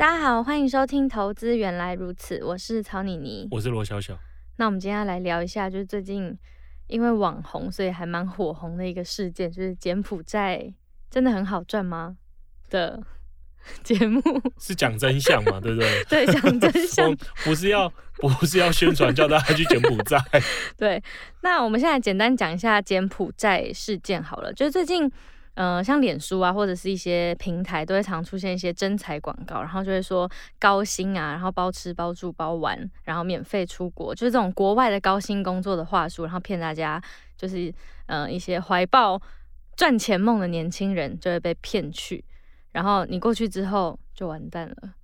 大家好，欢迎收听《投资原来如此》，我是曹妮妮，我是罗小小。那我们今天要来聊一下，就是最近因为网红，所以还蛮火红的一个事件，就是柬埔寨真的很好赚吗？的 节目是讲真相嘛？对不对？对，讲真相，不是要不是要宣传叫大家去柬埔寨。对，那我们现在简单讲一下柬埔寨事件好了，就是最近。呃，像脸书啊，或者是一些平台，都会常出现一些真才广告，然后就会说高薪啊，然后包吃包住包玩，然后免费出国，就是这种国外的高薪工作的话术，然后骗大家，就是呃一些怀抱赚钱梦的年轻人就会被骗去，然后你过去之后就完蛋了，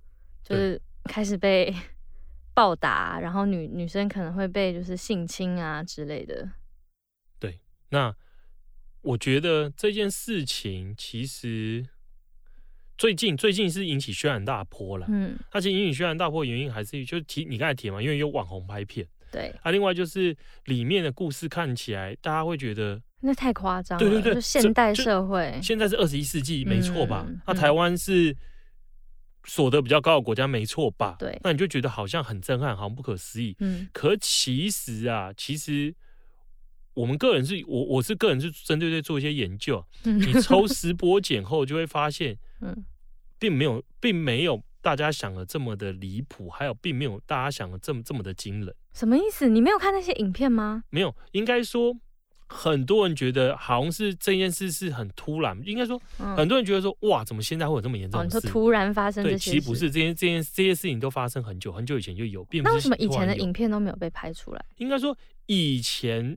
就是开始被 暴打，然后女女生可能会被就是性侵啊之类的。对，那。我觉得这件事情其实最近最近是引起轩然大波了。嗯，它其实引起轩然大波的原因还是就是提你刚才提嘛，因为有网红拍片。对。啊，另外就是里面的故事看起来，大家会觉得那太夸张了。对对对，就现代社会，现在是二十一世纪，没错吧？那、嗯啊、台湾是所得比较高的国家，没错吧？对。那你就觉得好像很震撼，好像不可思议。嗯。可其实啊，其实。我们个人是我我是个人是针对在做一些研究，你抽丝剥茧后就会发现，并没有并没有大家想的这么的离谱，还有并没有大家想的这么这么的惊人。什么意思？你没有看那些影片吗？没有，应该说很多人觉得好像是这件事是很突然，应该说很多人觉得说哇，怎么现在会有这么严重的事？哦，突然发生？对，其实不是，这件这件这些事情都发生很久很久以前就有，并不是。那为什么以前的影片都没有被拍出来？应该说以前。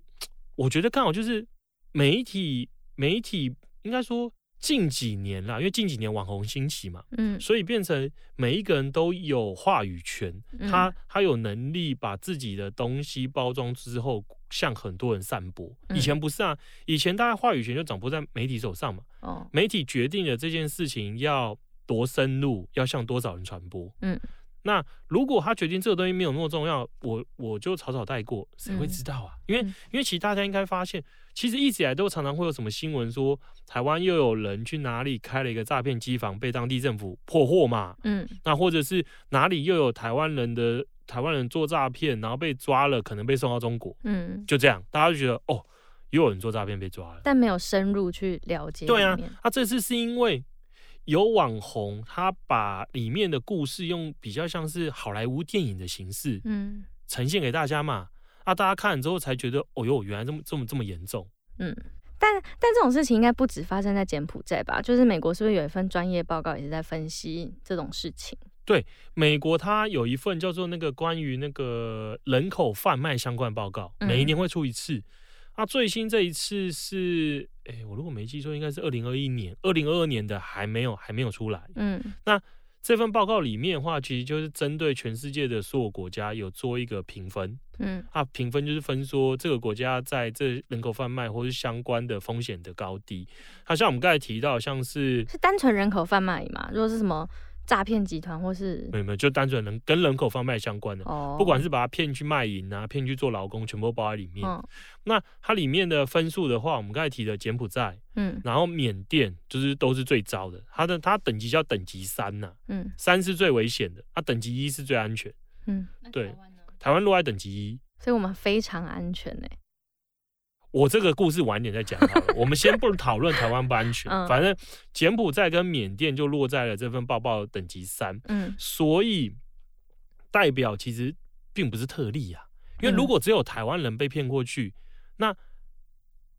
我觉得刚好就是媒体，媒体应该说近几年啦，因为近几年网红兴起嘛，嗯，所以变成每一个人都有话语权，他他有能力把自己的东西包装之后向很多人散播。以前不是啊，以前大家话语权就掌握在媒体手上嘛，哦，媒体决定了这件事情要多深入，要向多少人传播，嗯。那如果他决定这个东西没有那么重要，我我就草草带过，谁会知道啊？嗯、因为因为其实大家应该发现，其实一直以来都常常会有什么新闻说，台湾又有人去哪里开了一个诈骗机房，被当地政府破获嘛。嗯，那或者是哪里又有台湾人的台湾人做诈骗，然后被抓了，可能被送到中国。嗯，就这样，大家就觉得哦，又有人做诈骗被抓了，但没有深入去了解。对啊，他、啊、这次是因为。有网红，他把里面的故事用比较像是好莱坞电影的形式，嗯，呈现给大家嘛，啊，大家看了之后才觉得，哦哟，原来这么这么这么严重，嗯，但但这种事情应该不止发生在柬埔寨吧？就是美国是不是有一份专业报告也是在分析这种事情？对，美国它有一份叫做那个关于那个人口贩卖相关报告，每一年会出一次。嗯那最新这一次是，哎、欸，我如果没记错，应该是二零二一年、二零二二年的还没有还没有出来。嗯，那这份报告里面的话，其实就是针对全世界的所有国家有做一个评分。嗯，啊，评分就是分说这个国家在这人口贩卖或是相关的风险的高低。好像我们刚才提到，像是是单纯人口贩卖嘛？如果是什么？诈骗集团或是没有没有，就单纯能跟人口贩卖相关的，哦、不管是把他骗去卖淫啊，骗去做劳工，全部包在里面。嗯、那它里面的分数的话，我们刚才提的柬埔寨，嗯，然后缅甸就是都是最糟的，它的它等级叫等级三呐、啊，嗯，三是最危险的，它、啊、等级一是最安全，嗯，对，台湾落在等级一，所以我们非常安全呢、欸。我这个故事晚点再讲好了，我们先不讨论台湾不安全，嗯、反正柬埔寨跟缅甸就落在了这份报告等级三，嗯，所以代表其实并不是特例啊，因为如果只有台湾人被骗过去，嗯、那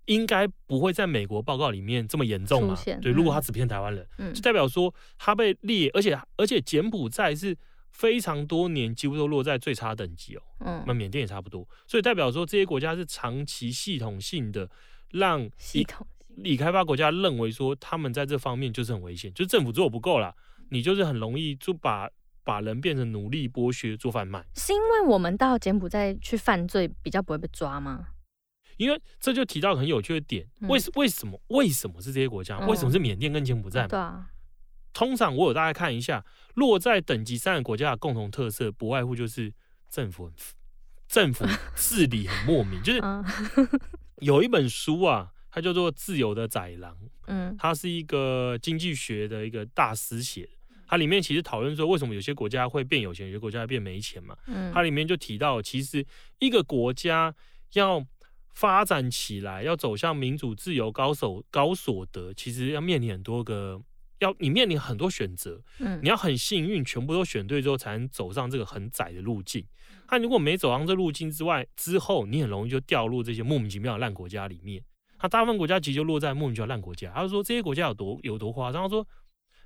应该不会在美国报告里面这么严重啊，现对，如果他只骗台湾人，嗯，就代表说他被列，而且而且柬埔寨是。非常多年几乎都落在最差等级哦，嗯，那缅甸也差不多，所以代表说这些国家是长期系统性的让系统已开发国家认为说他们在这方面就是很危险，就是政府做不够了，你就是很容易就把把人变成奴隶剥削做贩卖。是因为我们到柬埔寨去犯罪比较不会被抓吗？因为这就提到很有趣的点，为为什么为什么是这些国家？为什么是缅甸跟柬埔寨？对啊。通常我有大概看一下，落在等级三的国家的共同特色，不外乎就是政府很政府治理很莫名。就是有一本书啊，它叫做《自由的宰狼》，嗯，它是一个经济学的一个大师写的。它里面其实讨论说，为什么有些国家会变有钱，有些国家会变没钱嘛。嗯，它里面就提到，其实一个国家要发展起来，要走向民主、自由、高手、高所得，其实要面临很多个。要你面临很多选择，嗯，你要很幸运，全部都选对之后，才能走上这个很窄的路径。他如果没走上这路径之外，之后你很容易就掉入这些莫名其妙的烂国家里面。他大部分国家其实就落在莫名其妙烂国家。他就说这些国家有多有多夸张，他说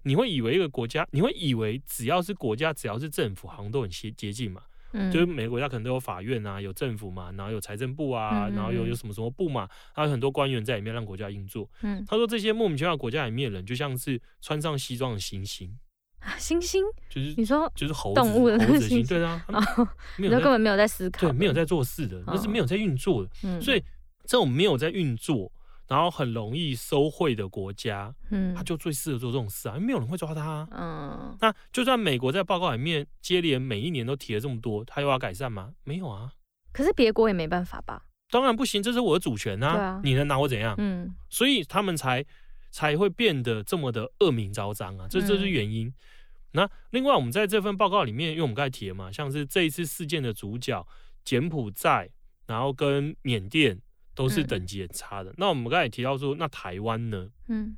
你会以为一个国家，你会以为只要是国家，只要是政府，好像都很接接近嘛。嗯，就是每个国家可能都有法院啊，有政府嘛，然后有财政部啊，然后有有什么什么部嘛，还有很多官员在里面让国家运作。嗯，他说这些莫名其妙国家里面的人，就像是穿上西装的猩猩啊，猩猩就是你说就是猴子动物的猴子猩，对啊，没有根本没有在思考，对，没有在做事的，那是没有在运作的。嗯，所以这种没有在运作。然后很容易收贿的国家，嗯，他就最适合做这种事啊，因为没有人会抓他啊。嗯，那就算美国在报告里面接连每一年都提了这么多，他又要改善吗？没有啊。可是别国也没办法吧？当然不行，这是我的主权啊。对啊，你能拿我怎样？嗯，所以他们才才会变得这么的恶名昭彰啊，这这是原因。嗯，那另外，我们在这份报告里面，因为我们刚才提了嘛，像是这一次事件的主角柬埔寨，然后跟缅甸。都是等级很差的。嗯、那我们刚才也提到说，那台湾呢？嗯，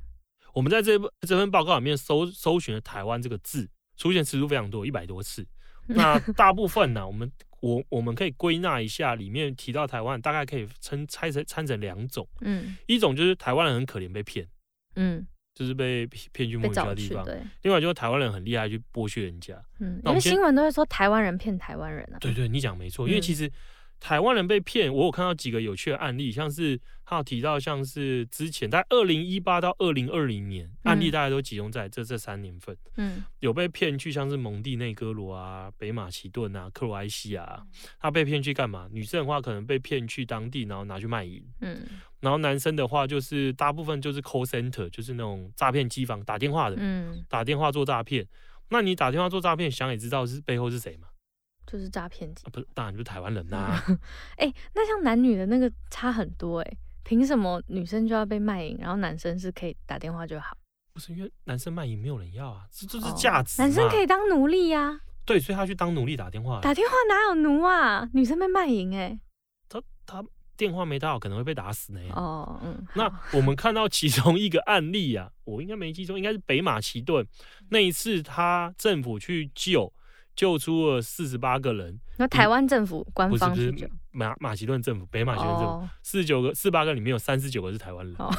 我们在这这份报告里面搜搜寻了“台湾”这个字，出现次数非常多，一百多次。那大部分呢，我们我我们可以归纳一下，里面提到台湾，大概可以称拆成拆成两种。嗯，一种就是台湾人很可怜被骗，嗯，就是被骗去莫名其妙的地方。对，另外就是台湾人很厉害去剥削人家。嗯，因为新闻都会说台湾人骗台湾人啊。对，对对，你讲没错，因为其实。台湾人被骗，我有看到几个有趣的案例，像是他有提到，像是之前在二零一八到二零二零年，嗯、案例大家都集中在这这三年份，嗯，有被骗去像是蒙地内哥罗啊、北马其顿啊、克罗埃西亚，他被骗去干嘛？女生的话可能被骗去当地，然后拿去卖淫，嗯，然后男生的话就是大部分就是 call center，就是那种诈骗机房打电话的，嗯，打电话做诈骗，那你打电话做诈骗，想也知道是背后是谁嘛？就是诈骗集团，不是，当然就是台湾人呐、啊。哎、欸，那像男女的那个差很多哎、欸，凭什么女生就要被卖淫，然后男生是可以打电话就好？不是因为男生卖淫没有人要啊，这这是价值、哦。男生可以当奴隶呀、啊。对，所以他去当奴隶打电话。打电话哪有奴啊？女生被卖淫哎、欸。他他电话没打好，可能会被打死呢。哦，嗯。那我们看到其中一个案例啊，我应该没记错，应该是北马其顿那一次，他政府去救。救出了四十八个人。那台湾政府官方是不是马马其顿政府，北马其顿政府，四十九个、四十八个里面有三十九个是台湾人。哦、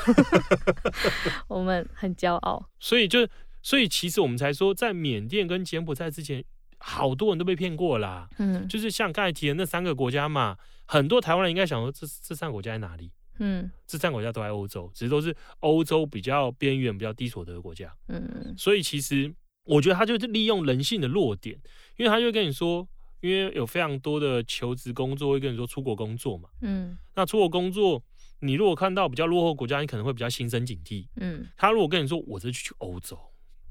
我们很骄傲。所以就，所以其实我们才说，在缅甸跟柬埔寨之前，好多人都被骗过啦。嗯，就是像刚才提的那三个国家嘛，很多台湾人应该想说这，这这三个国家在哪里？嗯，这三个国家都在欧洲，只是都是欧洲比较边缘、比较低所得的国家。嗯，所以其实。我觉得他就是利用人性的弱点，因为他就会跟你说，因为有非常多的求职工作会跟你说出国工作嘛，嗯，那出国工作，你如果看到比较落后国家，你可能会比较心生警惕，嗯，他如果跟你说我这去欧洲，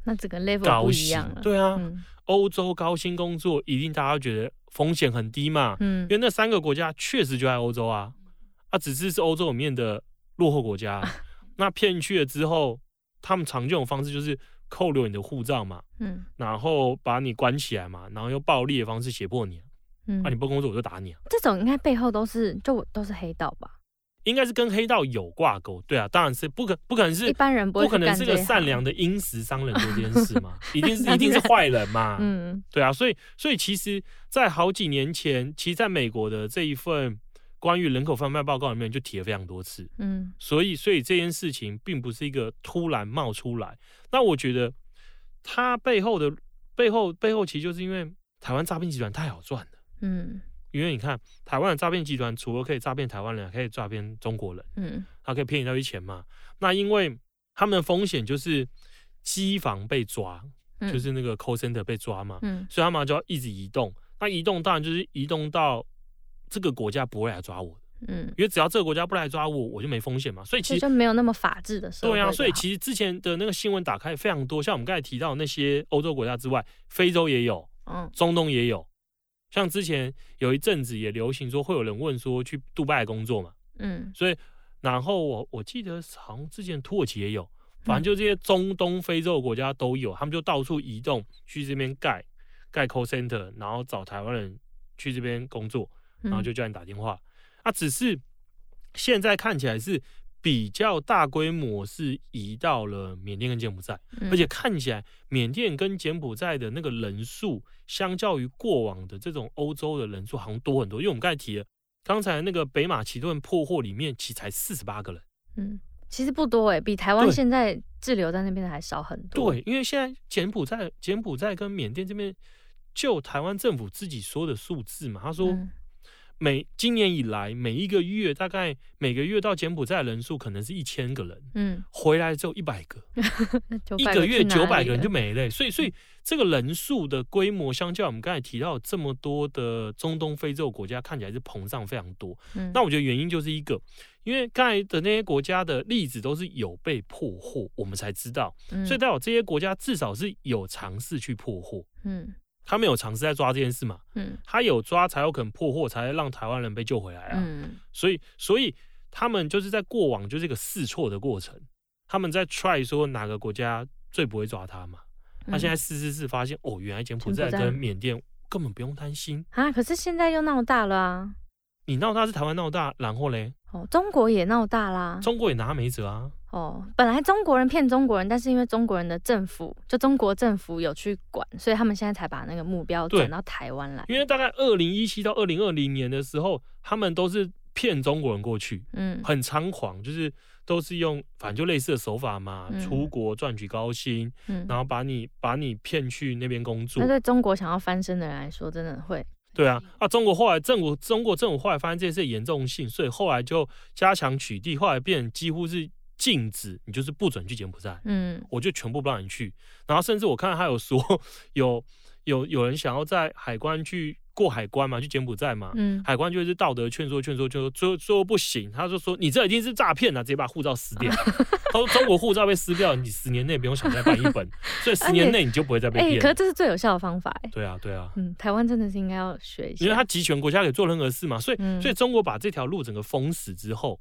那这个 level 不一样了，对啊，欧、嗯、洲高薪工作一定大家觉得风险很低嘛，嗯，因为那三个国家确实就在欧洲啊，啊，只是是欧洲里面的落后国家，那骗去了之后，他们常用的方式就是。扣留你的护照嘛，嗯，然后把你关起来嘛，然后用暴力的方式胁迫你，嗯，啊，你不工作我就打你啊。这种应该背后都是就都是黑道吧？应该是跟黑道有挂钩，对啊，当然是不可不可能是一般人不可能是个善良的殷实商人做这件事嘛，一定是一定是坏人嘛，嗯，对啊，所以所以其实，在好几年前，其实在美国的这一份。关于人口贩卖报告里面就提了非常多次，嗯，所以所以这件事情并不是一个突然冒出来。那我觉得它背后的背后背后其实就是因为台湾诈骗集团太好赚了，嗯，因为你看台湾的诈骗集团除了可以诈骗台湾人，还可以诈骗中国人，嗯，他可以骗你到些钱嘛。那因为他们的风险就是机房被抓，就是那个 call center 被抓嘛，嗯，所以他们就要一直移动。那移动当然就是移动到这个国家不会来抓我，嗯，因为只要这个国家不来抓我，我就没风险嘛。所以其实就没有那么法治的时候。对啊，所以其实之前的那个新闻打开非常多，像我们刚才提到那些欧洲国家之外，非洲也有，嗯，中东也有。像之前有一阵子也流行说会有人问说去杜拜工作嘛，嗯，所以然后我我记得好像之前土耳其也有，反正就这些中东非洲国家都有，他们就到处移动去这边盖盖 call center，然后找台湾人去这边工作，然后就叫你打电话。啊，只是现在看起来是。比较大规模是移到了缅甸跟柬埔寨，而且看起来缅甸跟柬埔寨的那个人数，相较于过往的这种欧洲的人数，好像多很多。因为我们刚才提了，刚才那个北马其顿破获里面，其实才四十八个人，嗯，其实不多哎，比台湾现在滞留在那边的还少很多。对，因为现在柬埔寨、柬埔寨跟缅甸这边，就台湾政府自己说的数字嘛，他说。嗯每今年以来，每一个月大概每个月到柬埔寨的人数可能是一千个人，嗯，回来只有一百个，一个月九百个人就没了。所以，所以这个人数的规模，相较我们刚才提到这么多的中东、非洲国家，看起来是膨胀非常多。嗯，那我觉得原因就是一个，因为刚才的那些国家的例子都是有被破获，我们才知道，所以代表这些国家至少是有尝试去破获，嗯。他没有尝试在抓这件事嘛？嗯，他有抓才有可能破获，才让台湾人被救回来啊。嗯，所以所以他们就是在过往就是一个试错的过程，他们在 try 说哪个国家最不会抓他嘛？他现在试试试发现哦，原来柬埔寨跟缅甸根本不用担心啊。可是现在又闹大了啊！你闹大是台湾闹大，然后嘞？哦，中国也闹大啦，中国也拿没辙啊。哦，本来中国人骗中国人，但是因为中国人的政府，就中国政府有去管，所以他们现在才把那个目标转到台湾来。因为大概二零一七到二零二零年的时候，他们都是骗中国人过去，嗯，很猖狂，就是都是用反正就类似的手法嘛，嗯、出国赚取高薪，嗯，然后把你把你骗去那边工作。那对中国想要翻身的人来说，真的会。对啊，啊，中国后来政府，中国政府后来发现这件事严重性，所以后来就加强取缔，后来变成几乎是禁止，你就是不准去柬埔寨，嗯，我就全部不让你去，然后甚至我看到他有说 有有有人想要在海关去。过海关嘛，去柬埔寨嘛，嗯，海关就是道德劝说，劝说，劝说，最后最后不行，他就说你这一定是诈骗了，直接把护照撕掉。他说中国护照被撕掉，你十年内不用想再办一本，所以十年内你就不会再被骗。哎、欸，可是这是最有效的方法，哎。对啊，对啊，嗯，台湾真的是应该要学一下，因为他集权国家可以做任何事嘛，所以、嗯、所以中国把这条路整个封死之后，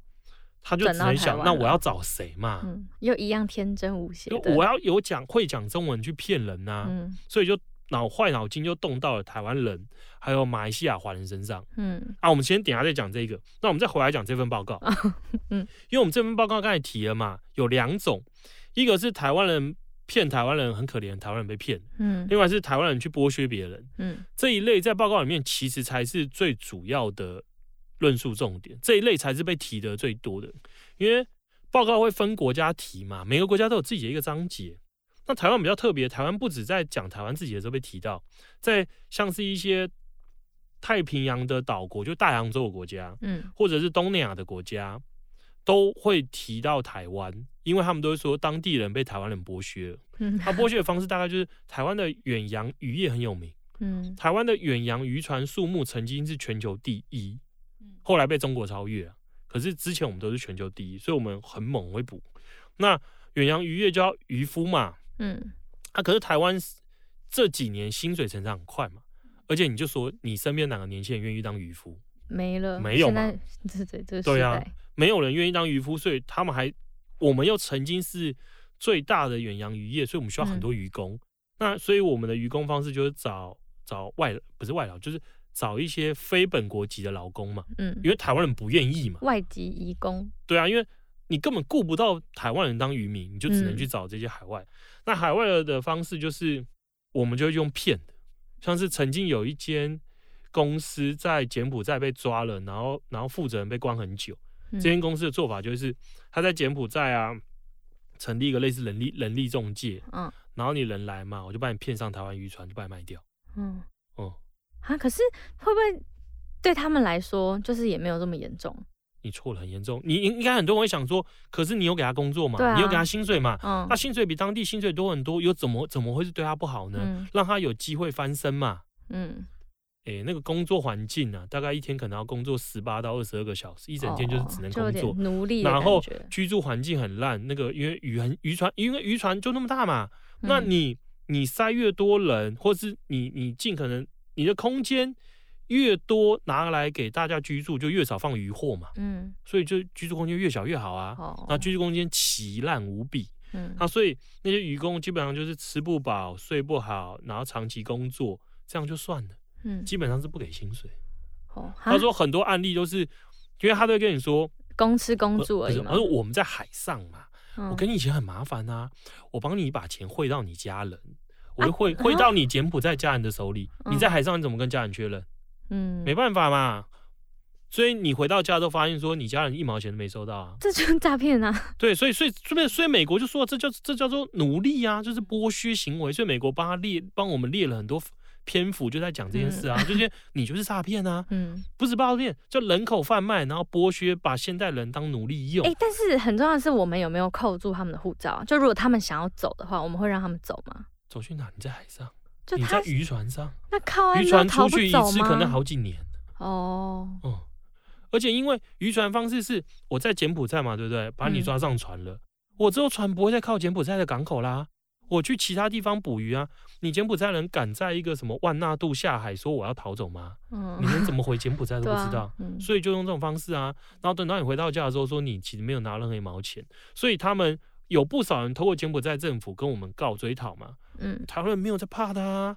他就只能想，那我要找谁嘛？嗯，又一样天真无邪，我要有讲会讲中文去骗人呐、啊，嗯，所以就。脑坏脑筋就动到了台湾人，还有马来西亚华人身上。嗯，啊，我们先等下再讲这个。那我们再回来讲这份报告。嗯，因为我们这份报告刚才提了嘛，有两种，一个是台湾人骗台湾人很可怜，台湾人被骗。嗯，另外是台湾人去剥削别人。嗯，这一类在报告里面其实才是最主要的论述重点，这一类才是被提的最多的。因为报告会分国家提嘛，每个国家都有自己的一个章节。那台湾比较特别，台湾不止在讲台湾自己的时候被提到，在像是一些太平洋的岛国，就大洋洲的国家，嗯，或者是东南亚的国家，都会提到台湾，因为他们都会说当地人被台湾人剥削了。嗯，他剥削的方式大概就是台湾的远洋渔业很有名，嗯，台湾的远洋渔船数目曾经是全球第一，后来被中国超越，可是之前我们都是全球第一，所以我们很猛会捕。那远洋渔业叫渔夫嘛。嗯，啊，可是台湾这几年薪水成长很快嘛，而且你就说你身边哪个年轻人愿意当渔夫？没了，没有嘛？对对对，对啊，没有人愿意当渔夫，所以他们还，我们又曾经是最大的远洋渔业，所以我们需要很多渔工。嗯、那所以我们的渔工方式就是找找外，不是外劳，就是找一些非本国籍的劳工嘛。嗯，因为台湾人不愿意嘛。外籍移工。对啊，因为你根本顾不到台湾人当渔民，你就只能去找这些海外。嗯那海外的方式就是，我们就用骗的，像是曾经有一间公司在柬埔寨被抓了，然后然后负责人被关很久。这间公司的做法就是，他在柬埔寨啊，成立一个类似人力人力中介，嗯，然后你人来嘛，我就把你骗上台湾渔船，就把你卖掉。嗯哦，啊，可是会不会对他们来说，就是也没有这么严重？你错了很严重。你应该很多人会想说，可是你有给他工作嘛？啊、你有给他薪水嘛？嗯，那薪水比当地薪水多很多，又怎么怎么会是对他不好呢？嗯、让他有机会翻身嘛？嗯，哎、欸，那个工作环境啊，大概一天可能要工作十八到二十二个小时，一整天就是只能工作，奴隶。然后居住环境很烂，那个因为渔很渔船，因为渔船就那么大嘛，嗯、那你你塞越多人，或是你你尽可能你的空间。越多拿来给大家居住，就越少放渔获嘛。嗯，所以就居住空间越小越好啊。哦，那居住空间奇烂无比。嗯，那所以那些渔工基本上就是吃不饱、睡不好，然后长期工作，这样就算了。嗯，基本上是不给薪水。哦，他说很多案例都是，因为他都会跟你说公吃公住而已。他说我们在海上嘛，我跟你以前很麻烦啊，我帮你把钱汇到你家人，我会汇汇到你柬埔寨家人的手里。你在海上你怎么跟家人确认？嗯，没办法嘛，所以你回到家都发现说你家人一毛钱都没收到啊，这就是诈骗啊。对，所以所以所以所以美国就说这叫这叫做奴隶啊，就是剥削行为。所以美国帮他列帮我们列了很多篇幅，就在讲这件事啊，嗯、就是你就是诈骗啊，嗯，不是诈骗，就人口贩卖，然后剥削，把现代人当奴隶用。哎、欸，但是很重要的是，我们有没有扣住他们的护照？就如果他们想要走的话，我们会让他们走吗？走去哪？你在海上。你在渔船上，那靠渔船出去一次可能好几年哦。嗯，而且因为渔船方式是我在柬埔寨嘛，对不对？把你抓上船了，嗯、我之后船不会再靠柬埔寨的港口啦，我去其他地方捕鱼啊。你柬埔寨人敢在一个什么万纳度下海说我要逃走吗？嗯，你连怎么回柬埔寨都不知道，啊嗯、所以就用这种方式啊。然后等到你回到家的时候，说你其实没有拿任何一毛钱，所以他们有不少人透过柬埔寨政府跟我们告追讨嘛。嗯，台湾人没有在怕的啊？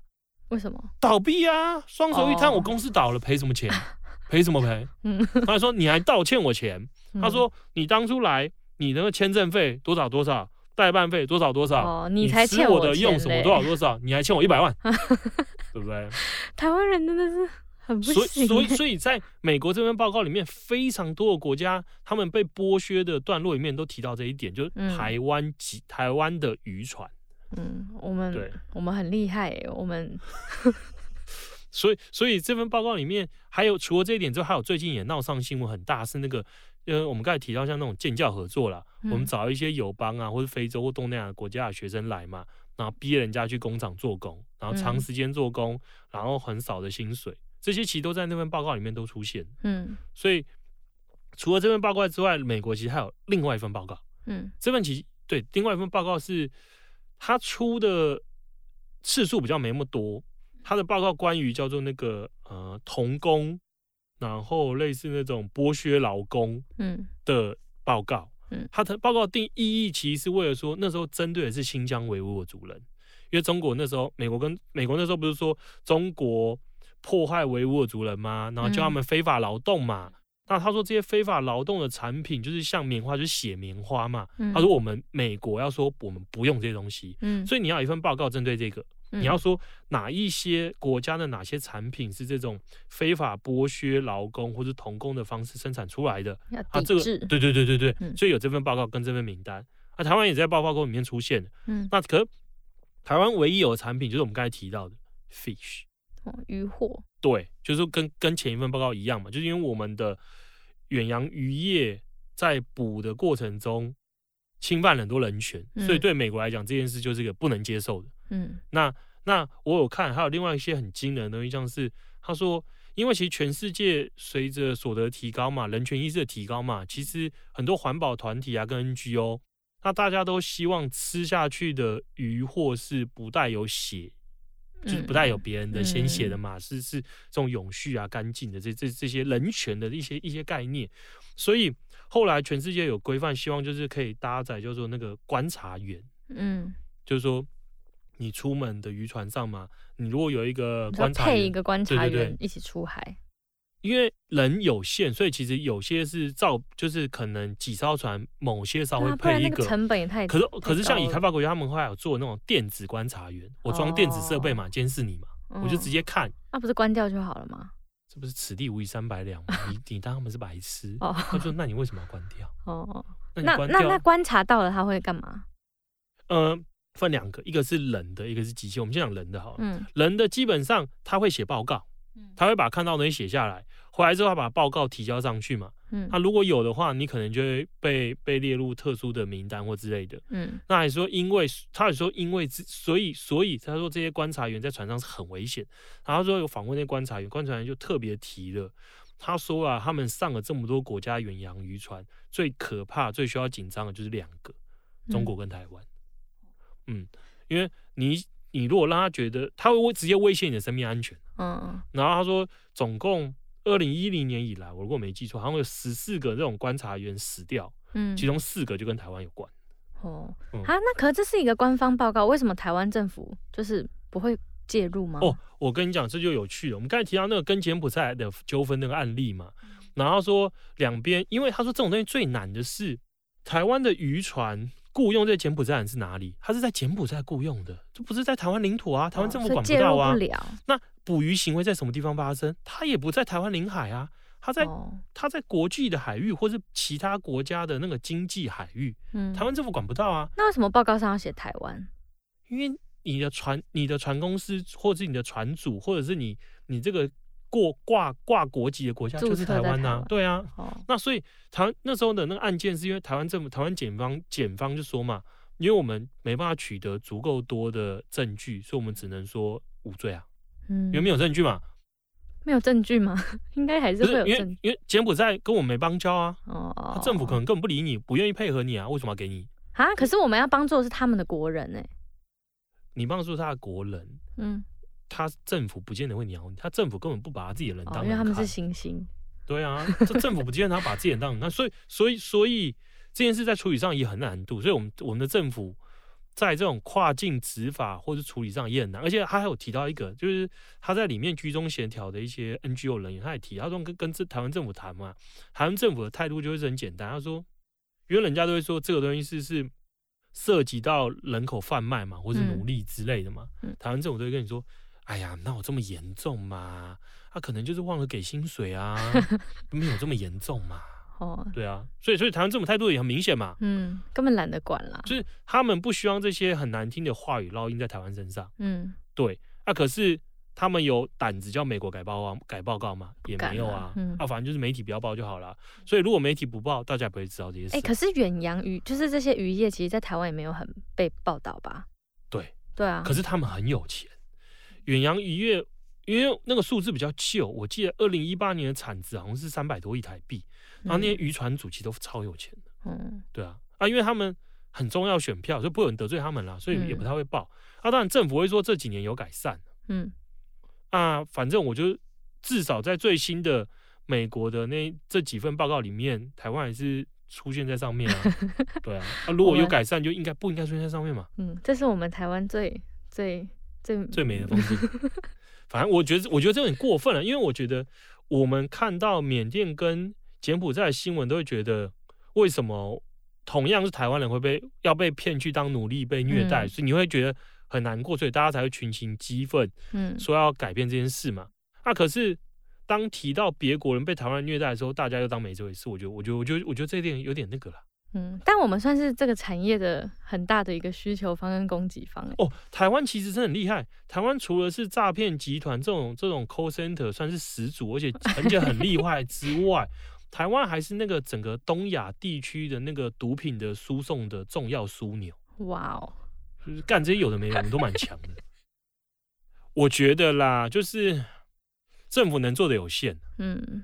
为什么？倒闭啊！双手一摊，我公司倒了，赔什么钱？赔什么赔？嗯，他还说你还倒欠我钱。他说你当初来，你那个签证费多少多少，代办费多少多少，哦，你才欠我的用什么多少多少，你还欠我一百万，对不对？台湾人真的是很不行。所以，所以，所以在美国这篇报告里面，非常多的国家，他们被剥削的段落里面都提到这一点，就是台湾及台湾的渔船。嗯，我们对，我们很厉害，我们，所以所以这份报告里面还有除了这一点之外，还有最近也闹上新闻很大，是那个，呃，我们刚才提到像那种建教合作啦，嗯、我们找一些友邦啊，或者非洲或东南亚国家的学生来嘛，然后逼人家去工厂做工，然后长时间做工，嗯、然后很少的薪水，这些其实都在那份报告里面都出现。嗯，所以除了这份报告之外，美国其实还有另外一份报告。嗯，这份其实对，另外一份报告是。他出的次数比较没那么多，他的报告关于叫做那个呃童工，然后类似那种剥削劳工嗯的报告，嗯，他的报告定意义其实是为了说那时候针对的是新疆维吾尔族人，因为中国那时候美国跟美国那时候不是说中国破坏维吾尔族人吗？然后叫他们非法劳动嘛。那他说这些非法劳动的产品就是像棉花，就是写棉花嘛。嗯、他说我们美国要说我们不用这些东西，嗯，所以你要一份报告针对这个，嗯、你要说哪一些国家的哪些产品是这种非法剥削劳工或者童工的方式生产出来的，啊，这个对对对对对，嗯、所以有这份报告跟这份名单，啊，台湾也在报告里面出现，嗯，那可台湾唯一有的产品就是我们刚才提到的 fish，哦，渔获，对，就是跟跟前一份报告一样嘛，就是因为我们的。远洋渔业在捕的过程中侵犯了很多人权，嗯、所以对美国来讲这件事就是一个不能接受的。嗯，那那我有看，还有另外一些很惊人的东西，像是他说，因为其实全世界随着所得提高嘛，人权意识的提高嘛，其实很多环保团体啊跟 NGO，那大家都希望吃下去的鱼或是不带有血。就是不带有别人的鲜血的嘛，嗯、是是这种永续啊、干净的这这这些人权的一些一些概念，所以后来全世界有规范，希望就是可以搭载，就是说那个观察员，嗯，就是说你出门的渔船上嘛，你如果有一个观察员，配一个观察员一起出海。因为人有限，所以其实有些是造，就是可能几艘船，某些稍微配一个，成本也太。可是可是像已开发国家，他们会有做那种电子观察员，我装电子设备嘛，监视你嘛，我就直接看。那不是关掉就好了吗？这不是此地无银三百两吗？你你当他们是白痴？他说那你为什么要关掉？哦，那那那观察到了他会干嘛？呃，分两个，一个是人的，一个是机器。我们先讲人的好了。嗯，人的基本上他会写报告，他会把看到的东西写下来。回来之后要把报告提交上去嘛。嗯，那如果有的话，你可能就会被被列入特殊的名单或之类的。嗯，那还说因为他还说因为所以所以他说这些观察员在船上是很危险。然后说有访问那些观察员，观察员就特别提了，他说啊，他们上了这么多国家远洋渔船，最可怕、最需要紧张的就是两个，中国跟台湾。嗯，因为你你如果让他觉得他会直接威胁你的生命安全。嗯，然后他说总共。二零一零年以来，我如果没记错，好像有十四个这种观察员死掉，嗯，其中四个就跟台湾有关。哦，嗯、啊，那可是这是一个官方报告，为什么台湾政府就是不会介入吗？哦，我跟你讲，这就有趣了。我们刚才提到那个跟柬埔寨的纠纷那个案例嘛，然后说两边，因为他说这种东西最难的是台湾的渔船雇佣这柬埔寨人是哪里？他是在柬埔寨雇佣的，这不是在台湾领土啊，台湾政府管不到啊，哦、不了。那捕鱼行为在什么地方发生？它也不在台湾领海啊，它在它在国际的海域或是其他国家的那个经济海域，嗯，台湾政府管不到啊。那为什么报告上要写台湾？因为你的船、你的船公司，或者是你的船主，或者是你你这个过挂挂国籍的国家就是台湾呐。对啊，哦、那所以台湾那时候的那个案件，是因为台湾政府、台湾检方检方就说嘛，因为我们没办法取得足够多的证据，所以我们只能说无罪啊。嗯，因为没有证据嘛？没有证据吗？应该还是会有证据。因为因为柬埔寨跟我们没邦交啊，哦，政府可能根本不理你，不愿意配合你啊，为什么要给你？啊，可是我们要帮助的是他们的国人呢、欸。你帮助他的国人，嗯，他政府不见得会鸟你，他政府根本不把他自己的人当人、哦，因为他们是星星。对啊，这政府不见得他把自己人当人看，所以 所以所以这件事在处理上也很难度，所以我们我们的政府。在这种跨境执法或者处理上也很难，而且他还有提到一个，就是他在里面居中协调的一些 NGO 人员，他也提，他说跟跟这台湾政府谈嘛，台湾政府的态度就是很简单，他说，因为人家都会说这个东西是是涉及到人口贩卖嘛，或者奴隶之类的嘛，嗯、台湾政府都会跟你说，哎呀，那我这么严重嘛？他可能就是忘了给薪水啊，没有这么严重嘛。哦，对啊，所以所以台湾政府态度也很明显嘛，嗯，根本懒得管了，就是他们不希望这些很难听的话语烙印在台湾身上，嗯，对，那、啊、可是他们有胆子叫美国改报啊改报告吗？也没有啊，嗯，啊，反正就是媒体不要报就好了，所以如果媒体不报，大家也不会知道这些事。哎、欸，可是远洋渔就是这些渔业，其实在台湾也没有很被报道吧？对，对啊，可是他们很有钱，远洋渔业。因为那个数字比较旧，我记得二零一八年的产值好像是三百多亿台币，然后那些渔船主其实都超有钱的，嗯，对啊，啊，因为他们很重要选票，所以不会有人得罪他们啦，所以也不太会报。啊，当然政府会说这几年有改善，嗯，啊，反正我就至少在最新的美国的那这几份报告里面，台湾还是出现在上面啊，对啊，啊，如果有改善，就应该不应该出现在上面嘛？嗯，这是我们台湾最最最最美的风景。反正我觉得，我觉得这有点过分了，因为我觉得我们看到缅甸跟柬埔寨的新闻，都会觉得为什么同样是台湾人会被要被骗去当奴隶被虐待，嗯、所以你会觉得很难过，所以大家才会群情激愤，嗯，说要改变这件事嘛。那、可是当提到别国人被台湾人虐待的时候，大家又当没这回事。我觉得，我觉得，我觉得，我觉得这一点有点那个了。嗯，但我们算是这个产业的很大的一个需求方跟供给方哦。台湾其实真的很厉害，台湾除了是诈骗集团这种这种 call center 算是始祖，而且而且很厉害之外，台湾还是那个整个东亚地区的那个毒品的输送的重要枢纽。哇哦，就是干这些有的没的，我们都蛮强的。我觉得啦，就是政府能做的有限。嗯。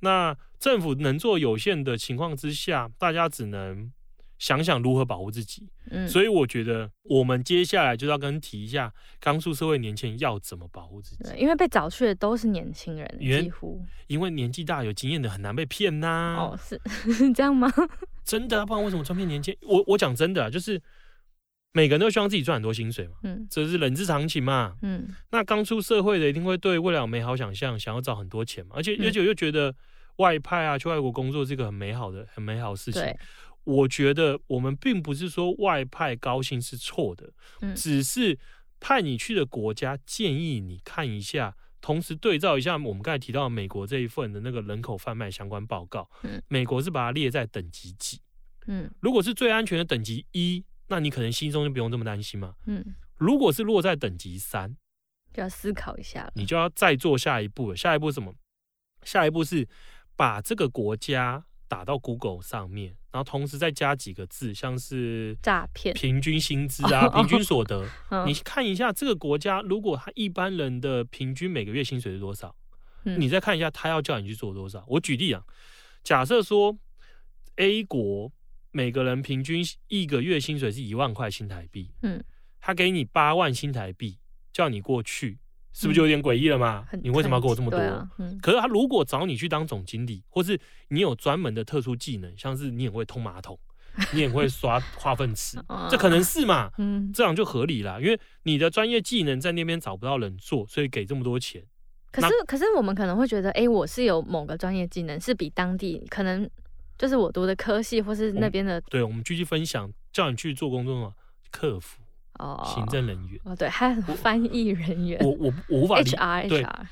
那政府能做有限的情况之下，大家只能想想如何保护自己。嗯，所以我觉得我们接下来就要跟提一下，刚出社会年轻人要怎么保护自己。因为被找去的都是年轻人，几乎因为年纪大有经验的很难被骗呐、啊。哦，是是 这样吗？真的，不然为什么专骗年轻？我我讲真的，就是每个人都希望自己赚很多薪水嘛。嗯，这是人之常情嘛。嗯，那刚出社会的一定会对未来有美好想象，想要找很多钱嘛。而且而且又觉得。外派啊，去外国工作是一个很美好的、很美好的事情。对我觉得我们并不是说外派高薪是错的，嗯、只是派你去的国家建议你看一下，同时对照一下我们刚才提到美国这一份的那个人口贩卖相关报告。嗯、美国是把它列在等级几？嗯，如果是最安全的等级一，那你可能心中就不用这么担心嘛。嗯，如果是落在等级三，就要思考一下了，你就要再做下一步了。下一步是什么？下一步是把这个国家打到 Google 上面，然后同时再加几个字，像是诈骗、平均薪资啊、平均所得，你看一下这个国家，如果他一般人的平均每个月薪水是多少，你再看一下他要叫你去做多少。我举例啊，假设说 A 国每个人平均一个月薪水是一万块新台币，嗯，他给你八万新台币，叫你过去。是不是就有点诡异了嘛？你为什么要给我这么多？啊嗯、可是他如果找你去当总经理，或是你有专门的特殊技能，像是你也会通马桶，你也会刷化粪池，这可能是嘛？嗯，这样就合理啦，因为你的专业技能在那边找不到人做，所以给这么多钱。可是，可是我们可能会觉得，哎、欸，我是有某个专业技能，是比当地可能就是我读的科系，或是那边的。对，我们继续分享，叫你去做工作嘛，客服。哦，行政人员哦，对，还有翻译人员，我我我无法理解，HR 对 HR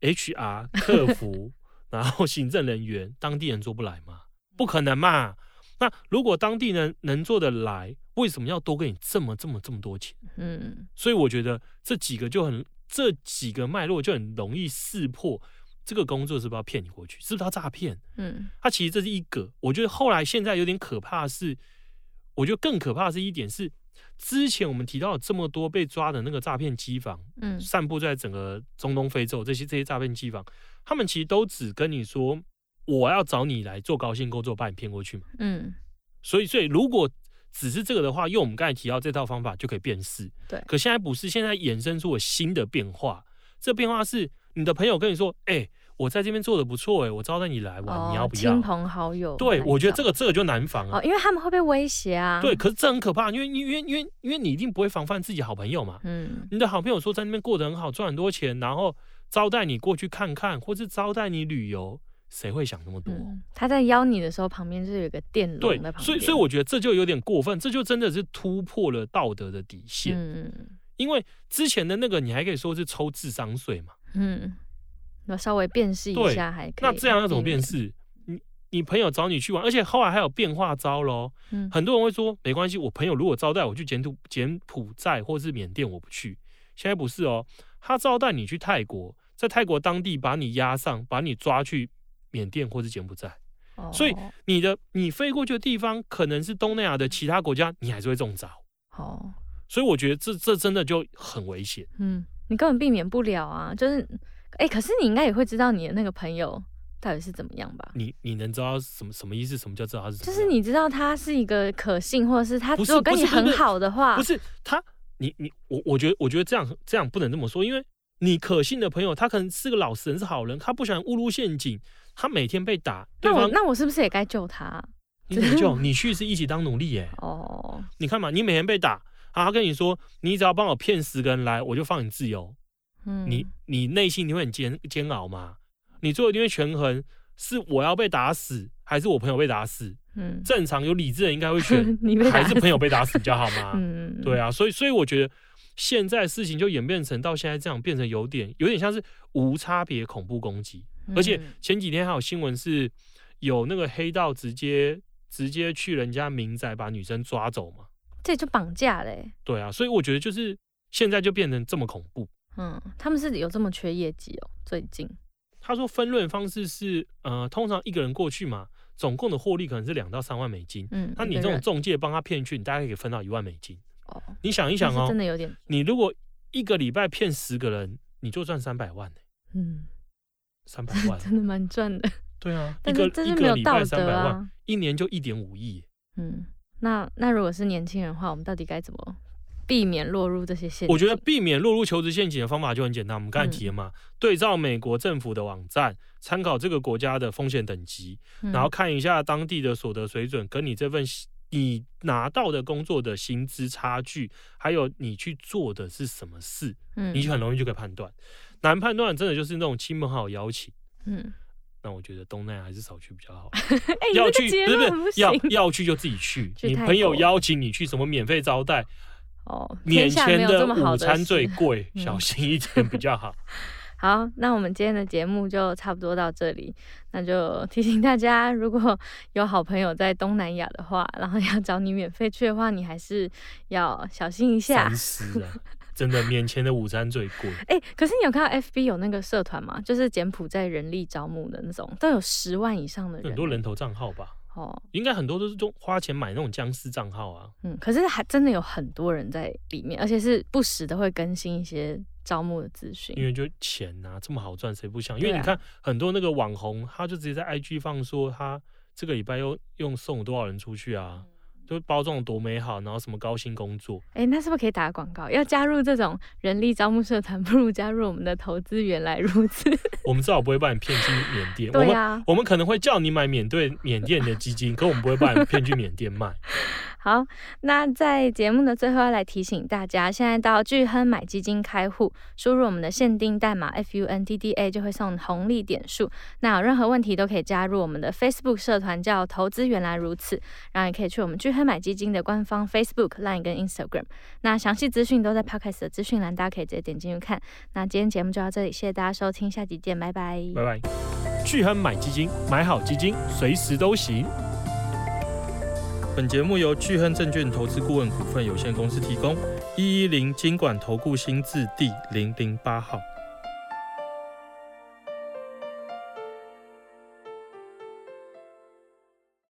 HR 客服，然后行政人员，当地人做不来吗？不可能嘛？那如果当地人能做得来，为什么要多给你这么这么这么多钱？嗯，所以我觉得这几个就很，这几个脉络就很容易识破这个工作是不是要骗你过去，是不是要诈骗？嗯，他其实这是一个，我觉得后来现在有点可怕的是，我觉得更可怕的是一点是。之前我们提到了这么多被抓的那个诈骗机房，嗯，散布在整个中东、非洲这些这些诈骗机房，他们其实都只跟你说，我要找你来做高薪工作，把你骗过去嘛，嗯，所以所以如果只是这个的话，用我们刚才提到这套方法就可以辨识，对。可现在不是，现在衍生出了新的变化，这变化是你的朋友跟你说，哎、欸。我在这边做的不错哎，我招待你来玩，哦、你要不要？亲朋好友，对，我觉得这个这个就难防啊，哦，因为他们会被威胁啊。对，可是这很可怕，因为因为因为因为你一定不会防范自己好朋友嘛。嗯，你的好朋友说在那边过得很好，赚很多钱，然后招待你过去看看，或是招待你旅游，谁会想那么多？嗯、他在邀你的时候，旁边就是有个电笼在旁边。所以所以我觉得这就有点过分，这就真的是突破了道德的底线。嗯，因为之前的那个你还可以说是抽智商税嘛。嗯。那稍微辨识一下还可以。那这样要怎么辨识？你你朋友找你去玩，而且后来还有变化招喽。嗯，很多人会说没关系，我朋友如果招待我去柬埔柬埔寨或是缅甸，我不去。现在不是哦，他招待你去泰国，在泰国当地把你押上，把你抓去缅甸或是柬埔寨。哦，所以你的你飞过去的地方可能是东南亚的其他国家，你还是会中招。哦，所以我觉得这这真的就很危险。嗯，你根本避免不了啊，就是。哎、欸，可是你应该也会知道你的那个朋友到底是怎么样吧？你你能知道什么什么意思？什么叫知道他是？就是你知道他是一个可信，或者是他如果跟你很好的话，不是，他，你你我我觉得我觉得这样这样不能这么说，因为你可信的朋友，他可能是个老实人，是好人，他不喜欢误入陷阱，他每天被打，那我那我是不是也该救他？你怎么救？你去是一起当奴隶耶？哦，你看嘛，你每天被打，他跟你说，你只要帮我骗十个人来，我就放你自由。嗯，你你内心你会很煎煎熬吗？你最后一定会权衡，是我要被打死，还是我朋友被打死？嗯，正常有理智的人应该会选，还是朋友被打死比较好吗？嗯，对啊，所以所以我觉得现在事情就演变成到现在这样，变成有点有点像是无差别恐怖攻击，而且前几天还有新闻是有那个黑道直接直接去人家民宅把女生抓走嘛，这就绑架嘞。对啊，所以我觉得就是现在就变成这么恐怖。嗯，他们是有这么缺业绩哦？最近他说分润方式是，呃，通常一个人过去嘛，总共的获利可能是两到三万美金。嗯，那你这种中介帮他骗去，你大概可以分到一万美金。哦，你想一想哦，真的有点。你如果一个礼拜骗十个人，你就赚三百万呢。嗯，三百万 真的蛮赚的。对啊，但是这是没有道德啊。一年就一点五亿。嗯，那那如果是年轻人的话，我们到底该怎么？避免落入这些陷阱。我觉得避免落入求职陷阱的方法就很简单。我们刚才提了嘛，嗯、对照美国政府的网站，参考这个国家的风险等级，嗯、然后看一下当地的所得水准，跟你这份你拿到的工作的薪资差距，还有你去做的是什么事，嗯，你就很容易就可以判断。难判断真的就是那种亲朋好友邀请，嗯，那我觉得东南亚还是少去比较好。欸、要去不是不是要要去就自己去，去你朋友邀请你去什么免费招待。哦，免钱的午餐最贵，小心一点比较好。好，那我们今天的节目就差不多到这里。那就提醒大家，如果有好朋友在东南亚的话，然后要找你免费去的话，你还是要小心一下。真的免钱的午餐最贵。哎、欸，可是你有看到 FB 有那个社团吗？就是柬埔寨人力招募的那种，都有十万以上的人，很多人头账号吧？哦，应该很多都是用花钱买那种僵尸账号啊。嗯，可是还真的有很多人在里面，而且是不时的会更新一些招募的资讯。因为就钱啊，这么好赚，谁不想？因为你看很多那个网红，他就直接在 IG 放说他这个礼拜又用送多少人出去啊。就包装多美好，然后什么高薪工作？哎、欸，那是不是可以打广告？要加入这种人力招募社团，不如加入我们的投资原来如此。我们至少不会把你骗去缅甸。对呀、啊，我们我们可能会叫你买缅甸缅甸的基金，可我们不会把你骗去缅甸卖。好，那在节目的最后要来提醒大家，现在到巨亨买基金开户，输入我们的限定代码 FUNDDA 就会送红利点数。那有任何问题都可以加入我们的 Facebook 社团，叫投资原来如此。然后也可以去我们巨亨买基金的官方 Facebook、Line 跟 Instagram。那详细资讯都在 Podcast 的资讯栏，大家可以直接点进去看。那今天节目就到这里，谢谢大家收听，下集见，拜拜，拜拜。巨亨买基金，买好基金，随时都行。本节目由巨亨证券投资顾问股份有限公司提供，一一零经管投顾新字第零零八号。